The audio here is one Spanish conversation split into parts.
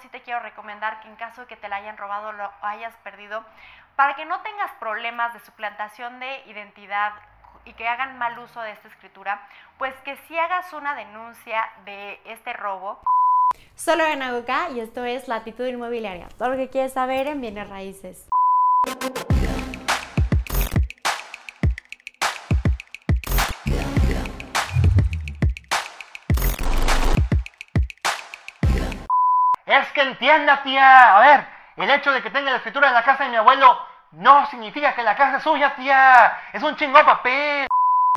sí te quiero recomendar que en caso de que te la hayan robado lo hayas perdido, para que no tengas problemas de suplantación de identidad y que hagan mal uso de esta escritura, pues que si hagas una denuncia de este robo. Solo en Aguca y esto es Latitud Inmobiliaria. Todo lo que quieres saber en bienes raíces. Es que entienda, tía. A ver, el hecho de que tenga la escritura en la casa de mi abuelo no significa que la casa es suya, tía. Es un chingón papel.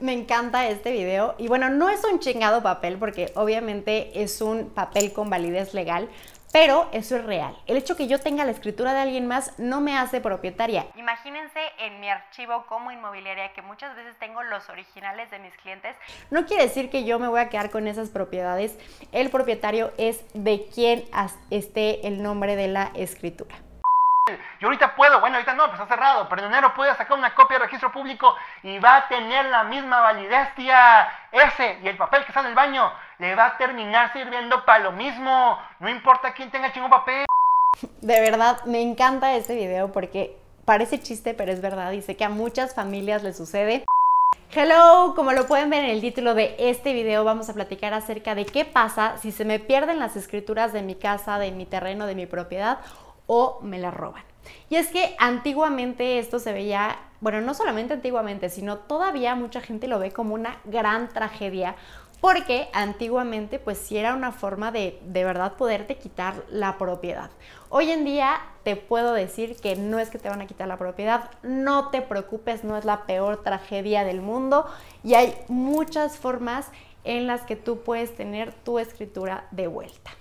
Me encanta este video y bueno, no es un chingado papel porque obviamente es un papel con validez legal, pero eso es real. El hecho que yo tenga la escritura de alguien más no me hace propietaria. Imagínense en mi archivo como inmobiliaria que muchas veces tengo los originales de mis clientes. No quiere decir que yo me voy a quedar con esas propiedades. El propietario es de quien esté el nombre de la escritura. Yo ahorita puedo, bueno, ahorita no, pues está cerrado, pero en enero puedo sacar una copia de registro público y va a tener la misma validez, tía. Ese y el papel que está en el baño le va a terminar sirviendo para lo mismo. No importa quién tenga chingón papel. De verdad, me encanta este video porque parece chiste, pero es verdad y sé que a muchas familias les sucede. Hello, como lo pueden ver en el título de este video, vamos a platicar acerca de qué pasa si se me pierden las escrituras de mi casa, de mi terreno, de mi propiedad o me la roban. Y es que antiguamente esto se veía, bueno, no solamente antiguamente, sino todavía mucha gente lo ve como una gran tragedia, porque antiguamente pues sí era una forma de de verdad poderte quitar la propiedad. Hoy en día te puedo decir que no es que te van a quitar la propiedad, no te preocupes, no es la peor tragedia del mundo y hay muchas formas en las que tú puedes tener tu escritura de vuelta.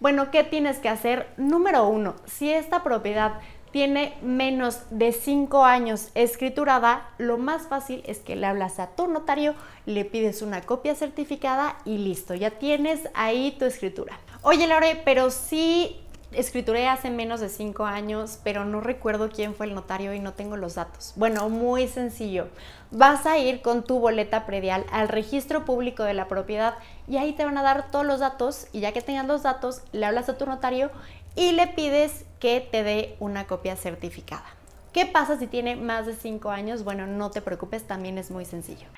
Bueno, ¿qué tienes que hacer? Número uno, si esta propiedad tiene menos de 5 años escriturada, lo más fácil es que le hablas a tu notario, le pides una copia certificada y listo, ya tienes ahí tu escritura. Oye, Lore, pero sí escrituré hace menos de 5 años, pero no recuerdo quién fue el notario y no tengo los datos. Bueno, muy sencillo. Vas a ir con tu boleta predial al registro público de la propiedad y ahí te van a dar todos los datos y ya que tengas los datos, le hablas a tu notario y le pides que te dé una copia certificada. ¿Qué pasa si tiene más de 5 años? Bueno, no te preocupes, también es muy sencillo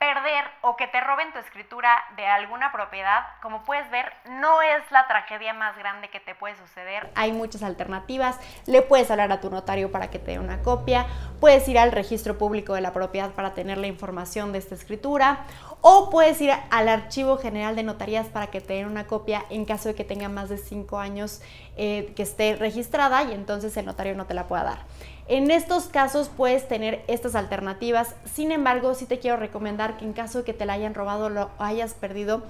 perder o que te roben tu escritura de alguna propiedad, como puedes ver, no es la tragedia más grande que te puede suceder. Hay muchas alternativas. Le puedes hablar a tu notario para que te dé una copia. Puedes ir al registro público de la propiedad para tener la información de esta escritura. O puedes ir al archivo general de notarías para que te den una copia en caso de que tenga más de 5 años eh, que esté registrada y entonces el notario no te la pueda dar. En estos casos puedes tener estas alternativas, sin embargo sí te quiero recomendar que en caso de que te la hayan robado lo hayas perdido,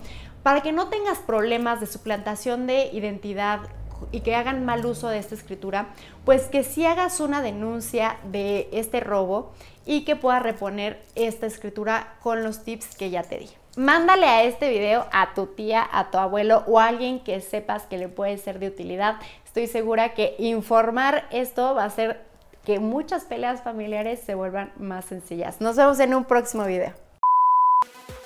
para que no tengas problemas de suplantación de identidad y que hagan mal uso de esta escritura, pues que si hagas una denuncia de este robo y que puedas reponer esta escritura con los tips que ya te di. Mándale a este video a tu tía, a tu abuelo o a alguien que sepas que le puede ser de utilidad. Estoy segura que informar esto va a ser que muchas peleas familiares se vuelvan más sencillas. Nos vemos en un próximo video. you